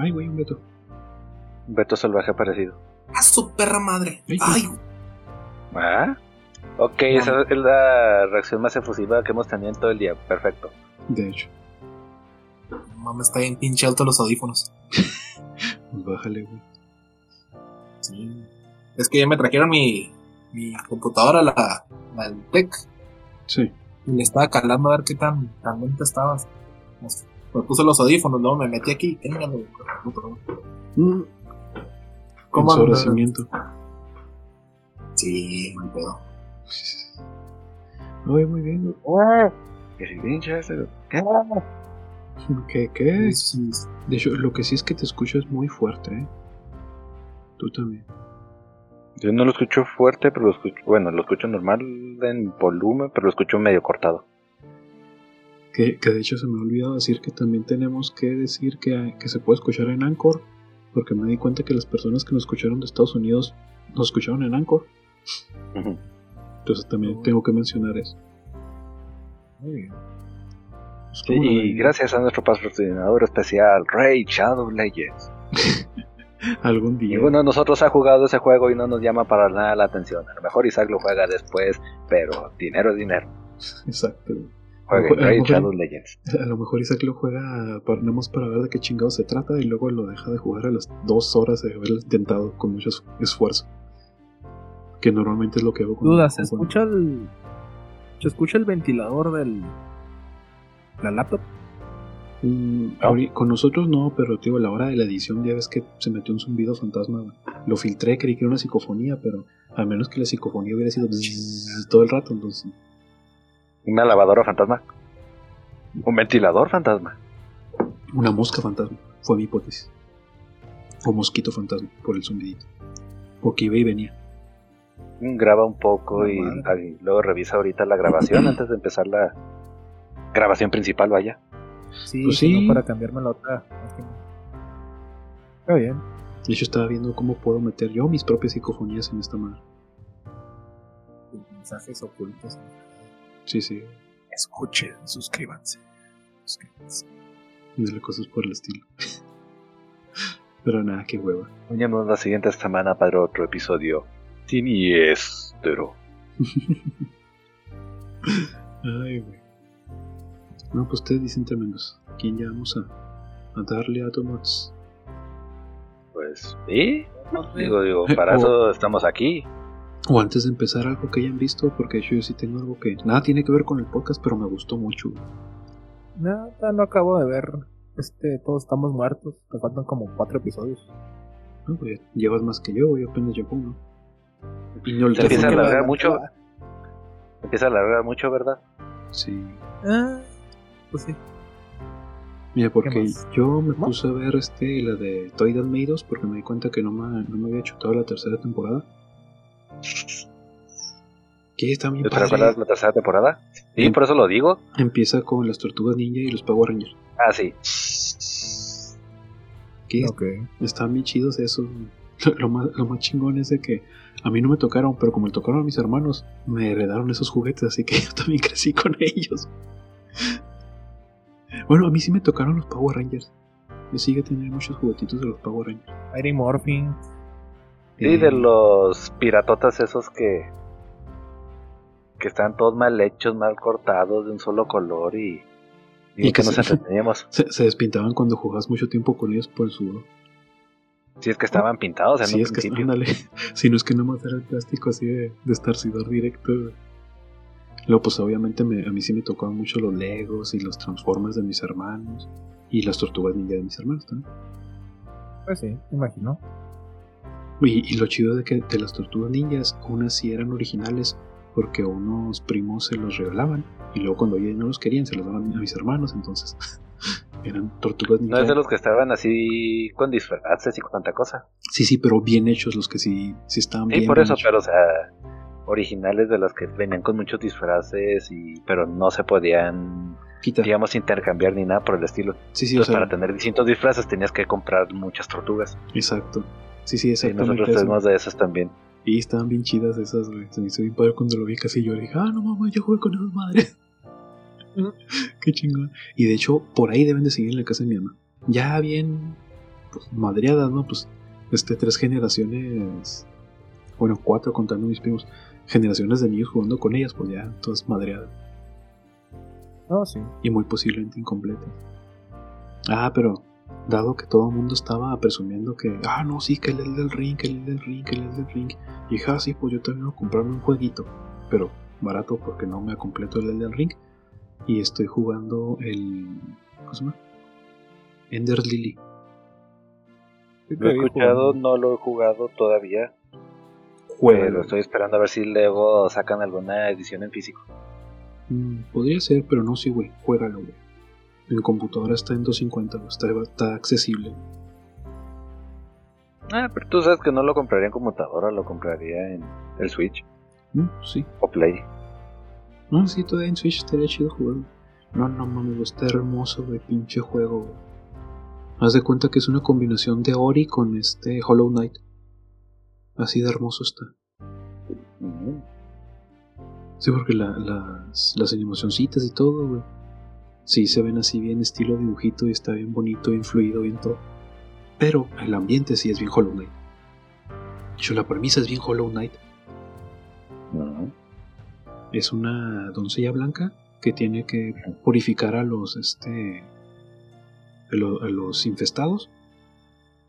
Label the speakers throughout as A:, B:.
A: Ay, güey, un Beto.
B: Un Beto salvaje aparecido.
C: ¡A su perra madre! ¡Ay!
B: ¿Ah? Ok, esa es la reacción más efusiva que hemos tenido en todo el día. Perfecto.
A: De hecho.
C: Mamá está bien pinche alto los audífonos.
A: Bájale, güey.
C: Sí. Es que ya me trajeron mi, mi computadora, la, la del tech.
A: Sí.
C: Y le estaba calando a ver qué tan, tan lenta estabas. Me puse los audífonos, luego me metí aquí. Téngalo,
A: mm.
C: ¿Cómo. Sí, muy pedo.
A: Muy, muy bien.
B: ¿Qué?
A: ¿Qué? ¿Qué? De hecho, lo que sí es que te escucho es muy fuerte, ¿eh? Tú también.
B: Yo no lo escucho fuerte, pero lo escucho, bueno, lo escucho normal en volumen, pero lo escucho medio cortado.
A: Que, que de hecho se me ha olvidado decir que también tenemos que decir que, que se puede escuchar en Anchor, porque me di cuenta que las personas que nos escucharon de Estados Unidos nos escucharon en Anchor. Entonces también tengo que mencionar eso.
C: Muy bien.
B: Sí, y gracias a nuestro patrocinador especial, Ray Shadow Legends.
A: Algún día.
B: Ninguno de nosotros ha jugado ese juego y no nos llama para nada la atención. A lo mejor Isaac lo juega después, pero dinero es dinero.
A: Exacto.
B: Shadow Legends.
A: A lo mejor Isaac lo juega para, para ver de qué chingado se trata y luego lo deja de jugar a las dos horas de haberlo intentado con mucho esfuerzo. Que normalmente es lo que hago.
D: Con Duda, ¿se escucha el. ¿Se escucha el ventilador del. la laptop?
A: Mm, con nosotros no, pero tío, a la hora de la edición ya ves que se metió un zumbido fantasma. Lo filtré, creí que era una psicofonía, pero al menos que la psicofonía hubiera sido todo el rato, entonces.
B: ¿Una lavadora fantasma? ¿Un ventilador fantasma?
A: Una mosca fantasma, fue mi hipótesis. O mosquito fantasma, por el zumbidito. Porque iba y venía.
B: Graba un poco y, luego revisa ahorita la grabación antes de empezar la grabación principal, vaya.
D: Sí, pues sí. para cambiarme la otra. Está bien.
A: De hecho, estaba viendo cómo puedo meter yo mis propias psicofonías en esta madre.
C: Mensajes ocultos.
A: Sí, sí.
C: Escuchen, suscríbanse. Suscríbanse.
A: Dale cosas por el estilo. Pero nada, qué hueva.
B: Nos la siguiente semana para otro episodio siniestro.
A: Ay, güey. No, pues ustedes dicen tremendos. ¿Quién ya vamos a, a darle a Tomots?
B: Pues sí. Digo, digo, para eso estamos aquí.
A: O antes de empezar algo que hayan visto, porque yo sí tengo algo que nada tiene que ver con el podcast, pero me gustó mucho.
D: Nada, no acabo de ver. Este, todos estamos muertos. Me faltan como cuatro episodios.
A: No, pues llevas más que yo, yo apenas llevo uno.
B: Y no ¿Te empieza a alargar mucho? Empieza a alargar mucho, ¿verdad?
A: Sí.
D: Ah, pues sí.
A: Mira, porque yo me puse a ver este la de Toy Meidos porque me di cuenta que no me, no me había chutado la tercera temporada. ¿Qué está bien
B: ¿Te recuerdas la tercera temporada? Sí, em, por eso lo digo.
A: Empieza con las tortugas ninja y los Power Rangers.
B: Ah, sí.
A: ¿Qué? Están bien chidos esos. Lo más, lo más chingón es de que a mí no me tocaron, pero como me tocaron a mis hermanos, me heredaron esos juguetes, así que yo también crecí con ellos. Bueno, a mí sí me tocaron los Power Rangers. Yo sigue teniendo muchos juguetitos de los Power Rangers.
D: Mighty Morphin.
B: Sí, de los piratotas esos que. que están todos mal hechos, mal cortados, de un solo color y. y, que, nos entreteníamos.
A: Se, se, despintaban cuando jugabas mucho tiempo con ellos por el sudor.
B: Si es que estaban pintados en
A: sí, es Que, si no es que no más era el plástico así de, de estarcidor directo. Luego, pues obviamente me, a mí sí me tocaban mucho los Legos y los Transformers de mis hermanos. Y las tortugas ninja de mis hermanos también.
D: Pues sí, imagino.
A: Y, y, lo chido de que de las tortugas ninjas, unas sí eran originales porque unos primos se los regalaban. Y luego cuando ya no los querían, se los daban a mis hermanos. Entonces eran tortugas
B: ninja. No es de los que estaban así con disfraces y con tanta cosa.
A: Sí, sí, pero bien hechos, los que sí, sí estaban
B: bien.
A: Sí,
B: por eso, pero o sea, originales de los que venían con muchos disfraces, y pero no se podían, digamos, intercambiar ni nada por el estilo.
A: Sí, sí, o sea,
B: para tener distintos disfraces tenías que comprar muchas tortugas.
A: Exacto. Sí, sí, exactamente.
B: Y nosotros tenemos de esas también.
A: Y estaban bien chidas esas, güey. Se me hizo bien padre cuando lo vi casi yo. Le dije, ah, no mames, yo jugué con esas madres. Qué chingón. Y de hecho, por ahí deben de seguir en la casa de mi mamá. Ya bien pues, madreadas, ¿no? Pues este, tres generaciones, bueno, cuatro contando mis primos, generaciones de niños jugando con ellas, pues ya todas madreadas.
D: Oh, sí.
A: Y muy posiblemente incompletas. Ah, pero dado que todo el mundo estaba presumiendo que, ah, no, sí, que el del ring, que el del ring, que el del ring. Y dije, ah, sí, pues yo también voy a comprarme un jueguito, pero barato porque no me ha completo el del ring. Y estoy jugando el. ¿Cómo se llama? Ender Lily.
B: Lo he escuchado, no lo he jugado todavía. Pero estoy esperando a ver si luego sacan alguna edición en físico.
A: Mm, podría ser, pero no, sí, güey. Juégalo, güey. En computadora está en 250, está, está accesible.
B: Ah, pero tú sabes que no lo compraría en computadora, lo compraría en el Switch.
A: Mm, sí.
B: O Play.
A: No, sí, todavía en Switch estaría chido jugarlo. No, no mames, está hermoso, güey, pinche juego, güey. Haz de cuenta que es una combinación de Ori con este Hollow Knight. Así de hermoso está. Sí, porque las, las animacioncitas y todo, güey. Sí, se ven así bien estilo dibujito y está bien bonito, bien fluido, bien todo. Pero el ambiente sí es bien Hollow Knight. Hecho, la premisa es bien Hollow Knight. Es una doncella blanca que tiene que purificar a los este a, los infestados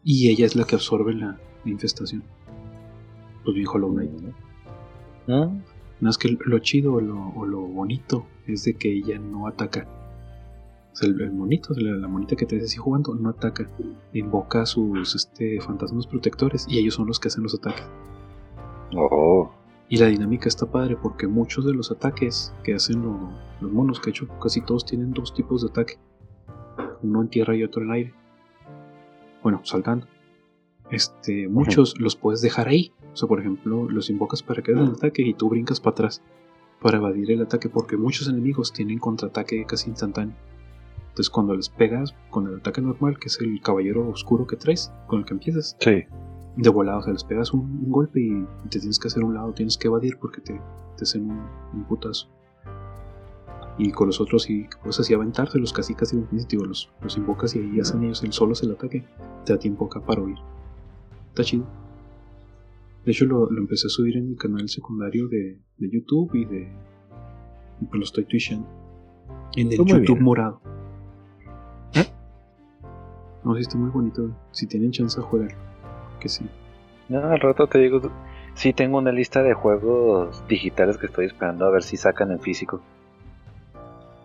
A: y ella es la que absorbe la, infestación. Pues bien Hollow Knight. Nada más que lo chido o lo, bonito es de que ella no ataca. O sea, el, monito, la, monita que te ves así jugando, no ataca. Invoca a sus este, fantasmas protectores y ellos son los que hacen los ataques.
B: Oh.
A: Y la dinámica está padre porque muchos de los ataques que hacen los monos, que hecho casi todos tienen dos tipos de ataque uno en tierra y otro en aire. Bueno, saltando. Este, muchos los puedes dejar ahí. O sea, por ejemplo, los invocas para que hagan el ataque y tú brincas para atrás para evadir el ataque porque muchos enemigos tienen contraataque casi instantáneo. Entonces cuando les pegas con el ataque normal, que es el caballero oscuro que traes, con el que empiezas,
B: sí.
A: de volado, o sea, les pegas un, golpe y te tienes que hacer un lado, tienes que evadir porque te, te hacen un putazo. Y con los otros y puedes así aventárselos casi casi digo, los, los invocas y ahí hacen ellos el solos el ataque. Te da tiempo acá para oír está chido. De hecho lo, empecé a subir en mi canal secundario de, de YouTube y de y pues lo estoy twitching en el YouTube morado. ¿Eh? No sí está muy bonito. Si tienen chance a jugar que sí.
B: No, al rato te digo sí tengo una lista de juegos digitales que estoy esperando a ver si sacan en físico.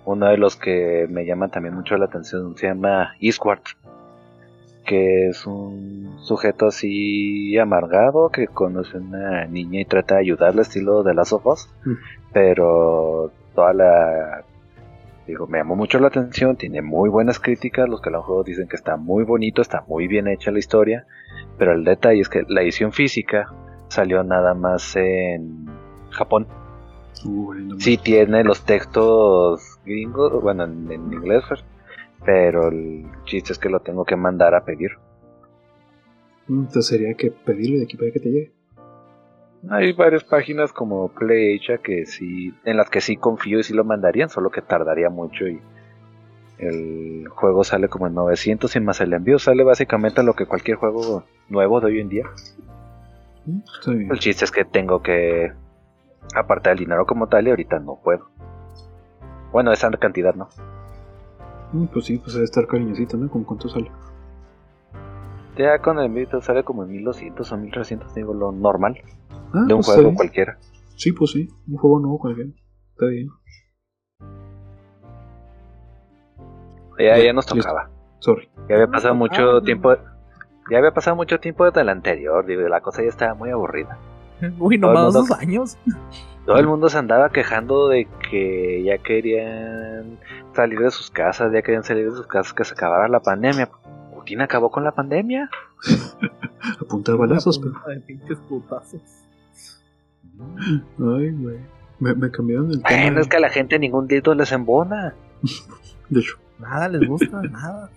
B: Uno de los que me llaman también mucho la atención se llama Eastward, que es un sujeto así amargado que conoce a una niña y trata de ayudarle estilo de las ojos, mm. pero toda la digo, me llamó mucho la atención, tiene muy buenas críticas, los que lo han jugado dicen que está muy bonito, está muy bien hecha la historia, pero el detalle es que la edición física salió nada más en Japón. sí tiene los textos gringo, bueno, en, inglés, pues, pero el chiste es que lo tengo que mandar a pedir.
A: Entonces sería que pedirlo de aquí para que te llegue.
B: Hay varias páginas como PlayAsia que sí, en las que sí confío y sí lo mandarían, solo que tardaría mucho y el juego sale como en 900 y más el envío sale básicamente lo que cualquier juego nuevo de hoy en día. El chiste es que tengo que apartar el dinero como tal y ahorita no puedo. Bueno, esa cantidad, ¿no?
A: Mm, pues sí, pues debe estar cariñosito, ¿no? ¿Con cuánto sale?
B: Ya con el envío sale como en 1200 o 1300, digo, lo normal. Ah, de un pues juego cualquiera.
A: Sí, pues sí, un juego nuevo cualquiera. Está bien.
B: Ya, ya nos tocaba.
A: Sorry.
B: Ya había pasado mucho tiempo. Ya había pasado mucho tiempo desde el anterior, digo, la cosa ya estaba muy aburrida.
D: Uy, nomás dos años.
B: Todo el mundo se andaba quejando de que ya querían salir de sus casas, ya querían salir de sus casas, que se acabara la pandemia. ¿Putin acabó con la pandemia?
A: A punta de balazos,
D: pero. De pinches putazos.
A: Ay, güey. Me, me, cambiaron el
B: tema. Bueno, es que a la gente ningún dito les embona.
A: de hecho.
D: Nada les gusta, nada.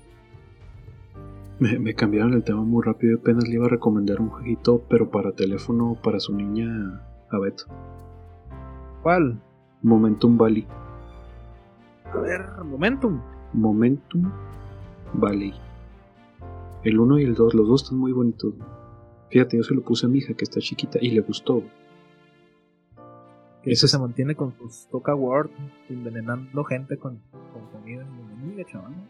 A: Me, me, cambiaron el tema muy rápido. Apenas le iba a recomendar un jueguito, pero para teléfono, para su niña, a Beto.
D: ¿Cuál?
A: Momentum Valley.
D: A ver, Momentum.
A: Momentum Valley. El 1 y el 2, los dos están muy bonitos. Fíjate, yo se lo puse a mi hija que está chiquita y le gustó.
D: Que
A: Ese
D: se mantiene con sus Toca Word, envenenando gente con, con comida. Mira, chaval.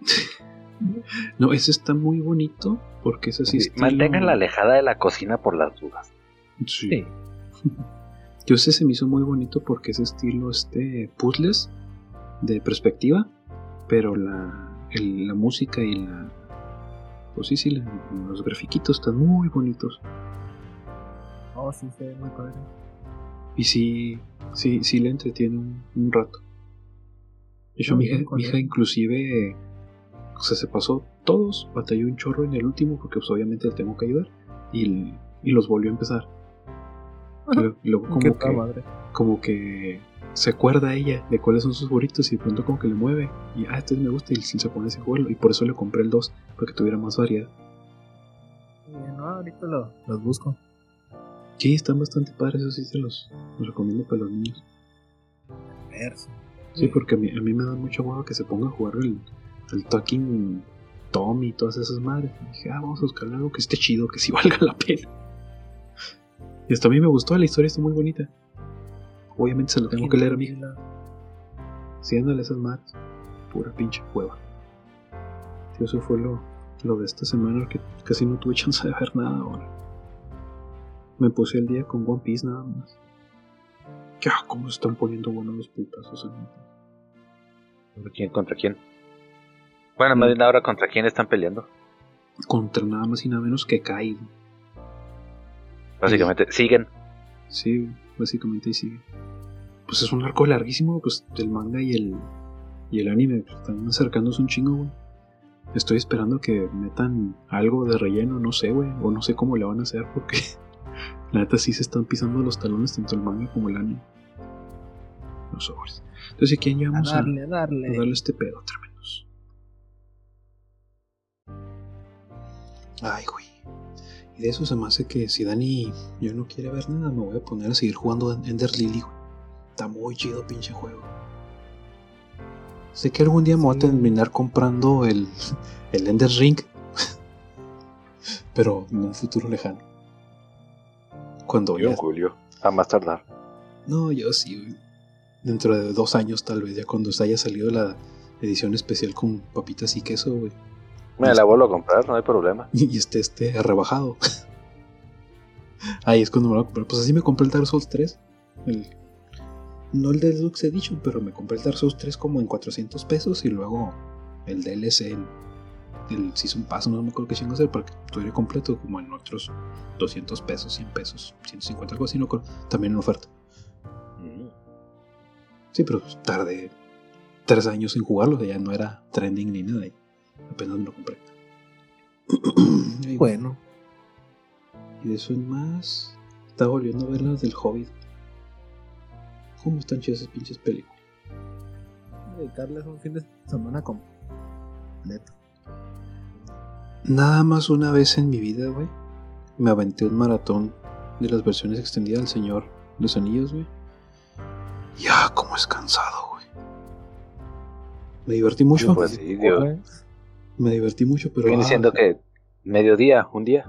A: No, ese está muy bonito porque es así.
B: Sí,
A: estilo-
B: Manténganla alejada de la cocina por las dudas.
A: Sí.
D: Sí.
A: Yo ese se me hizo muy bonito porque es estilo este puzzles de perspectiva, pero la, el- la música y la pues sí, sí, los grafiquitos están muy bonitos.
D: Oh, sí, se ve muy padre.
A: Y sí, sí, sí le entretiene un, un rato. De hecho,
D: No,
A: mi hija, mi hija inclusive o sea, se pasó todos, batalló un chorro en el último porque pues, obviamente le tengo que ayudar y, y los volvió a empezar. Y luego- y
D: Qué
A: como que,
D: madre.
A: como que se acuerda ella de cuáles son sus favoritos y de pronto como que le mueve y ah, este me gusta y se pone a jugarlo y por eso le compré el 2 para que tuviera más variedad.
D: Bien, no, ahorita lo- los busco.
A: Sí, están bastante padres, eso sí se los, los recomiendo para los niños.
D: Verso.
A: Sí, porque a mí, a mí me da mucha hueva que se ponga a jugar el, el Talking Tom y todas esas madres. Y dije, ah, vamos a buscar algo que esté chido, que sí valga la pena. Y hasta a mí me gustó, la historia está muy bonita. Obviamente se la tengo que leer a mi hija. Sí, ándale esas madres. Pura pinche hueva. Sí, eso fue lo, lo de esta semana, que casi no tuve chance de ver nada ahora. Me puse el día con One Piece nada más. Ya, cómo se están poniendo buenos los putazos en
B: ¿Contra quién? ¿Contra quién? Bueno, más bien ahora contra quién están peleando.
A: Contra nada más y nada menos que Kai.
B: Básicamente, siguen.
A: Sí, básicamente ahí sigue. Pues es un arco larguísimo, pues el manga y el, y el anime pues, están acercándose un chingo, güey. Estoy esperando que metan algo de relleno, no sé, güey, o no sé cómo le van a hacer porque la neta sí se están pisando los talones tanto el manga como el anime. Los sobres. Entonces, ¿a quién
D: A
A: llevamos a,
D: darle, a
A: a
D: darle.
A: darle este pedo tremendos? Ay, güey. Y de eso se me hace que si Dani yo no quiere ver nada, me voy a poner a seguir jugando en Ender Lily, güey. Está muy chido pinche juego. Sé que algún día me voy a terminar comprando el, el Ender Ring. Pero en un futuro lejano. Cuando ya...
B: Julio. A más tardar.
A: No, yo sí. Dentro de dos años tal vez, ya cuando haya salido la edición especial con papitas y queso, güey.
B: Me la vuelvo a comprar, no hay problema.
A: y esté este rebajado. Ahí es cuando me lo voy a comprar. Pues así me compré el Dark Souls 3. El- no el Deluxe Edition, pero me compré el Dark Souls 3 como en 400 pesos y luego el DLC, el, el Season Pass, no me acuerdo qué chingo hacer para que estuviera completo como en otros 200 pesos, 100 pesos, 150, algo así, no. También en oferta.
B: Mm.
A: Sí, pero tardé tres años en jugarlo, ya no era trending ni nada. Apenas me lo compré.
D: Bueno,
A: Y de eso en más, estaba volviendo a ver las del Hobbit. ¿Cómo están chidas esas pinches películas?
D: dedicarles un fin de semana completo.
A: Nada más una vez en mi vida, güey, me aventé un maratón de las versiones extendidas del Señor de los Anillos, güey. Ya, como es cansado, güey. Me divertí mucho.
B: Pues sí, Dios.
A: Me divertí mucho, pero.
B: Viene
A: ah,
B: siendo que mediodía, un día.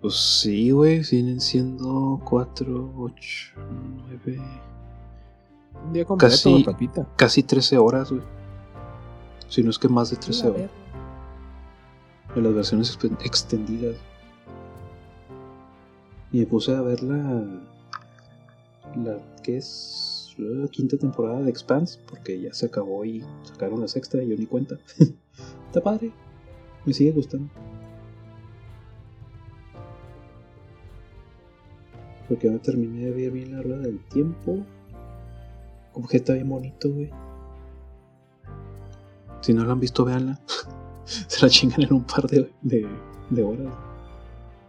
A: Pues sí, güey, vienen siendo 4, 8, 9,
D: Un día completo,
A: Casi-
D: papita.
A: casi 13 horas, güey. Si no es que más de 13 horas. En las versiones extendidas. Y me puse a ver la. La que es la quinta temporada de Expanse, porque ya se acabó y sacaron la sexta y yo ni cuenta. Está padre. Me sigue gustando. Porque no terminé de ver bien la rueda del tiempo. Como que está bien bonito, güey. Si no la han visto, véanla. Se la chingan en un par de, de, de horas.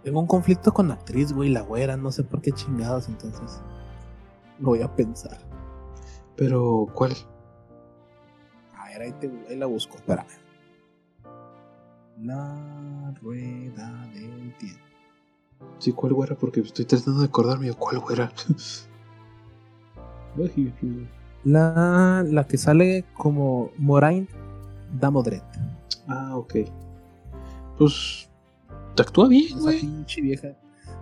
D: Tengo un conflicto con la actriz, güey, la güera, no sé por qué chingados, entonces. Lo voy a pensar.
A: Pero, ¿cuál?
D: A ver, ahí, te, ahí la busco, espérame. La rueda del tiempo.
A: Sí, ¿cuál güera? Porque estoy tratando de acordarme de cuál güera.
D: La, la que sale como Moraine Damodred.
A: Ah, ok. Pues. Te actúa bien, güey.
D: pinche vieja.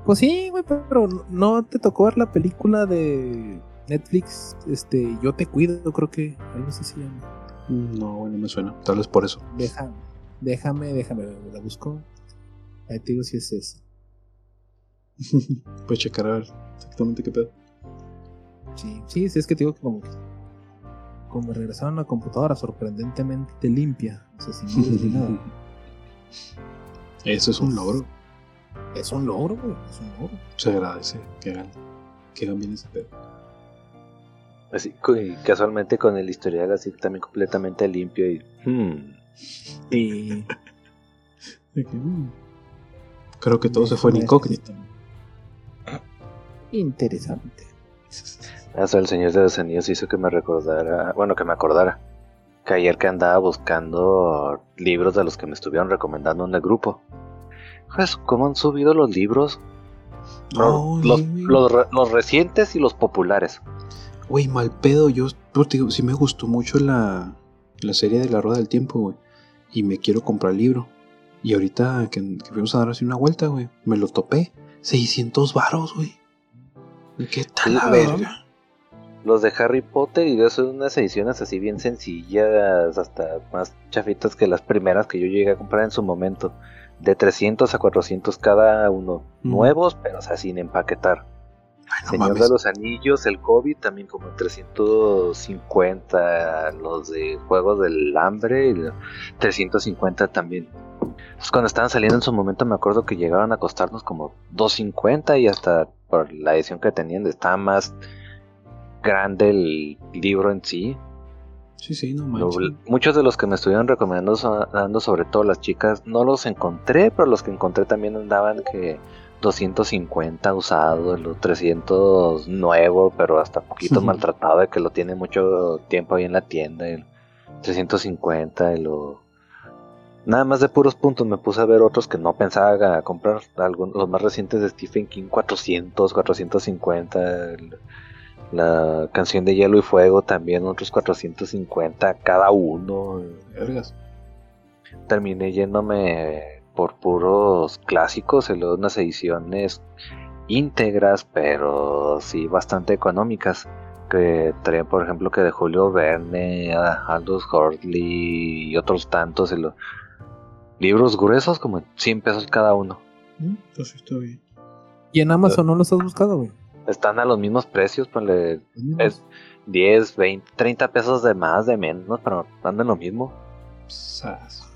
D: Pues sí, güey, pero no te tocó ver la película de Netflix, este, Yo te cuido, creo que algo así se llama.
A: No, bueno, me suena. Tal vez por eso.
D: Déjame, déjame, déjame, la busco. Ahí te digo si es esa.
A: Pues checar a ver exactamente qué pedo.
D: Sí, sí, sí, es que te digo que como, como regresaron a la computadora sorprendentemente limpia, o sea, sin nada.
A: Eso es un logro.
D: Es un logro, güey, es un logro.
A: Se agradece que hagan, que hagan bien ese pedo.
B: Así, casualmente con el historial así también completamente limpio y... hmm,
A: Que, mm, Creo que todo se fue en incógnito.
D: Interesante.
B: Eso el Señor de los Anillos hizo que me recordara, bueno, que me acordara, que ayer que andaba buscando libros de los que me estuvieron recomendando en el grupo. Pues, ¿cómo han subido los libros?
A: No,
B: los, los los recientes y los populares.
A: Güey, mal pedo. Yo digo, sí me gustó mucho la, la serie de La Rueda del Tiempo, güey. Y me quiero comprar el libro. Y ahorita que, que fuimos a dar así una vuelta, güey, me lo topé. 600 varos, güey. ¿Qué tal la verga?
B: Los de Harry Potter y de eso unas ediciones así bien sencillas, hasta más chafitas que las primeras que yo llegué a comprar en su momento. De 300 a 400 cada uno.
A: Mm.
B: Nuevos, pero o sea, sin empaquetar.
A: Ay, no
B: Señor
A: mames.
B: de los Anillos, el COVID también como en 350, los de Juegos del Hambre, y los 350 también. Pues cuando estaban saliendo en su momento me acuerdo que llegaron a costarnos como 250 y hasta por la edición que tenían estaba más grande el libro en sí.
A: Sí, sí, no manches.
B: muchos de los que me estuvieron recomendando, so- dando sobre todo las chicas, no los encontré, pero los que encontré también andaban que 250 usado, los 300 nuevo, pero hasta poquito maltratado de que lo tiene mucho tiempo ahí en la tienda, el 350, y lo... Nada más de puros puntos me puse a ver otros que no pensaba comprar, algunos, los más recientes de Stephen King, 400, 450, el- la canción de Hielo y Fuego también otros 450 cada uno.
A: Vergas.
B: Terminé yéndome por puros clásicos en unas ediciones íntegras, pero sí bastante económicas. Que traían, por ejemplo, que de Julio Verne, a Aldous Huxley y otros tantos. lo- libros gruesos, como en 100 pesos cada uno.
A: Mm, Pues está bien.
D: ¿Y en Amazon no los has buscado, güey?
B: Están a los mismos precios, ponle Es 10, 20, 30 pesos de más, de menos, pero andan lo mismo.
A: Sas.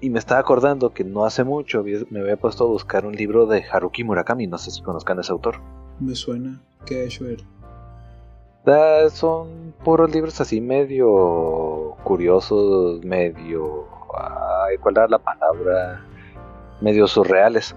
B: Y me estaba acordando que no hace mucho me había puesto a buscar un libro de Haruki Murakami, no sé si conozcan a ese autor.
A: Me suena. ¿Qué ha hecho él?
B: Son puros libros así medio curiosos, medio... Ay, ¿Cuál era la palabra? Medio surreales.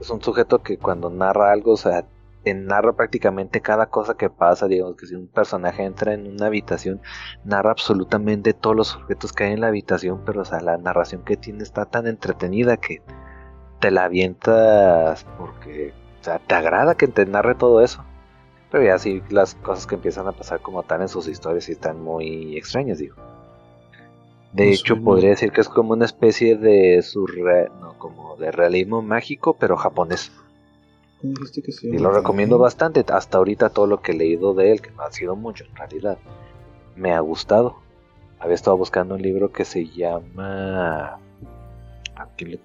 B: Es un sujeto que cuando narra algo, o sea, te narra prácticamente cada cosa que pasa. Digamos que si un personaje entra en una habitación, narra absolutamente todos los objetos que hay en la habitación, pero o sea, la narración que tiene está tan entretenida que te la avientas porque, o sea, te agrada que te narre todo eso. Pero ya sí, las cosas que empiezan a pasar como tal en sus historias están muy extrañas, digo. De hecho, podría decir que es como una especie de surre... no, como de realismo mágico, pero japonés.
A: ¿Cómo dijiste que se
B: Y lo recomiendo bastante. Hasta ahorita todo lo que he leído de él, que no ha sido mucho en realidad, me ha gustado. Había estado buscando un libro que se llama... Aquí le-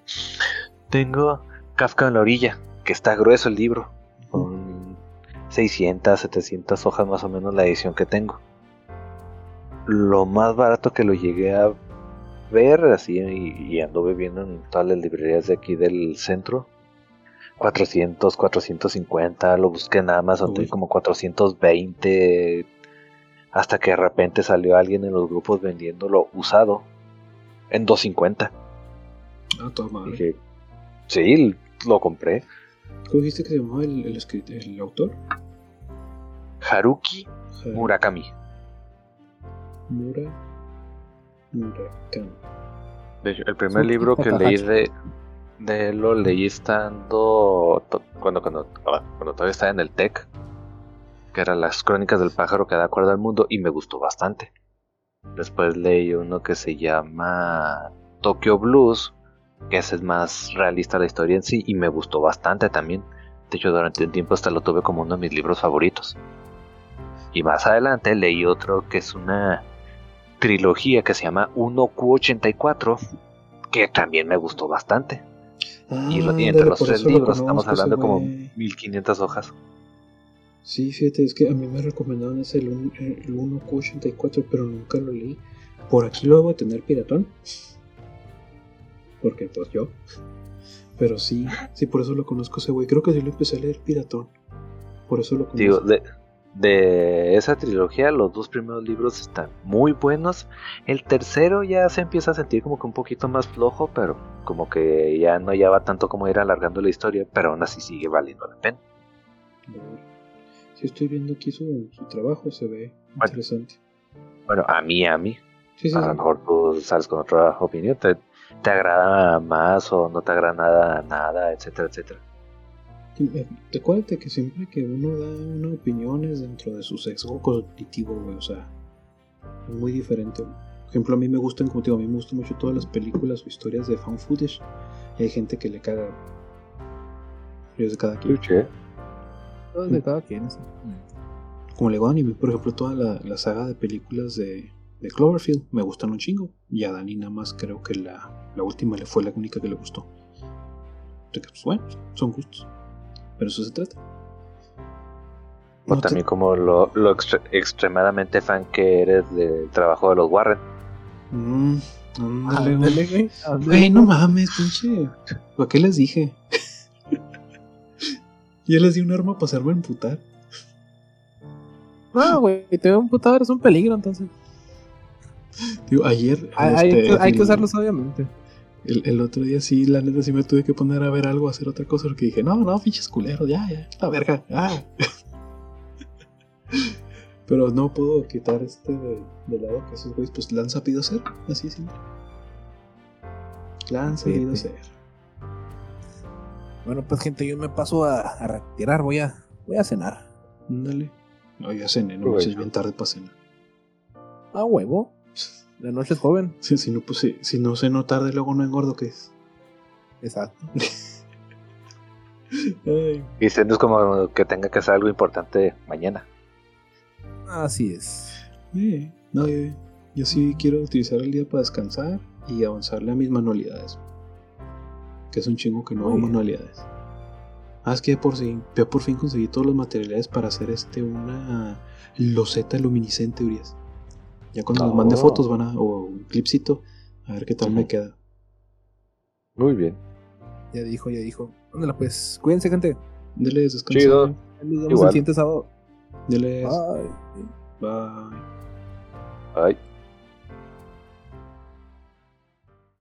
B: Tengo Kafka en la orilla, que está grueso el libro. Con 600, 700 hojas más o menos la edición que tengo. Lo más barato que lo llegué a ver, así, y, y anduve viendo en todas las librerías de aquí del centro, 400, 450, lo busqué en Amazon, tuve como 420, hasta que de repente salió alguien en los grupos vendiéndolo usado en 250.
A: Ah, madre.
B: Dije, sí, lo compré.
A: ¿Cómo dijiste que se llamaba el, el, el autor?
B: Haruki
A: Ja-
B: Murakami.
A: Mura. Murakami.
B: De hecho, el primer libro que leí de, de lo leí estando cuando, cuando, ah, cuando todavía estaba en el TEC. que era Las Crónicas del Pájaro que da acuerdo al mundo y me gustó bastante. Después leí uno que se llama Tokyo Blues, que ese es más realista la historia en sí y me gustó bastante también. De hecho, durante un tiempo hasta lo tuve como uno de mis libros favoritos. Y más adelante leí otro que es una trilogía que se llama 1Q84, que también me gustó bastante. Y, lo, y entre los tres libros estamos hablando como 1500 hojas.
A: Sí, fíjate, es que a mí me recomendaron ese el, 1Q84, pero nunca lo leí. Por aquí lo debo tener piratón. Porque pues yo. Pero sí, sí, por eso lo conozco ese güey. Creo que sí lo empecé a leer piratón. Por eso lo conozco.
B: Digo, de, de esa trilogía, los dos primeros libros están muy buenos. El tercero ya se empieza a sentir como que un poquito más flojo, pero como que ya no ya va tanto como ir alargando la historia, pero aún así sigue valiendo la pena.
A: Si estoy viendo aquí su, su trabajo, se ve interesante.
B: Bueno, a mí, a mí. a lo mejor tú sales con otra opinión. Te, te agrada más o no te agrada nada, nada, etcétera, etcétera.
A: Recuérdate que siempre que uno da una opinión es dentro de su sexo cognitivo, güey, o sea, es muy diferente. Por ejemplo, a mí me gustan, como digo, a mí me gustan mucho todas las películas o historias de fan footage. Y hay gente que le caga. Es de cada quien.
D: Es de cada quien,
A: Como le digo anime, por ejemplo, toda la, la saga de películas de, de, Cloverfield me gustan un chingo. Y a Dani nada más creo que la, la última le fue la única que le gustó. Entonces, pues, bueno, son gustos. Pero eso se trata.
B: O también como lo, lo extremadamente fan que eres del trabajo de los Warren.
A: Mmm, ándale, güey. no mames, pinche. ¿Para qué les dije? Yo les di un arma para hacerme emputar.
D: No, güey, te veo emputado, eres un peligro entonces.
A: Digo, ayer.
D: Hay, este, hay que usarlos, obviamente.
A: El, otro día sí, la neta sí me tuve que poner a ver algo, a hacer otra cosa, porque dije, no, no, pinches culeros, ya, ya, la verga, ah. Pero no puedo quitar este de, lado que esos güeyes pues la han sabido hacer, así simple. La han sabido hacer.
D: Bueno, pues gente, yo me paso a, retirar, voy a, voy a cenar.
A: Dale. No, ya cené, no, es bien tarde para cenar.
D: Ah, huevo. La noche es joven.
A: Sí, si no, pues, si, si no ceno tarde, luego no engordo, ¿qué es?
D: Exacto.
B: Y no es como que tenga que hacer algo importante mañana.
D: Así es.
A: no, yo, sí quiero utilizar el día para descansar y avanzarle a mis manualidades. Que es un chingo que no hago manualidades. Ah, es que por fin, por fin conseguí todos los materiales para hacer este una loseta luminiscente, Urias. Ya cuando nos mande fotos van a, o un clipcito, a ver qué tal me queda.
B: Muy bien.
D: Ya dijo, ya dijo. Ándala pues, cuídense gente.
A: Dele descanso.
B: Chido.
D: Nos vemos el siguiente sábado.
A: Dele.
D: Bye.
A: Bye.
B: Bye.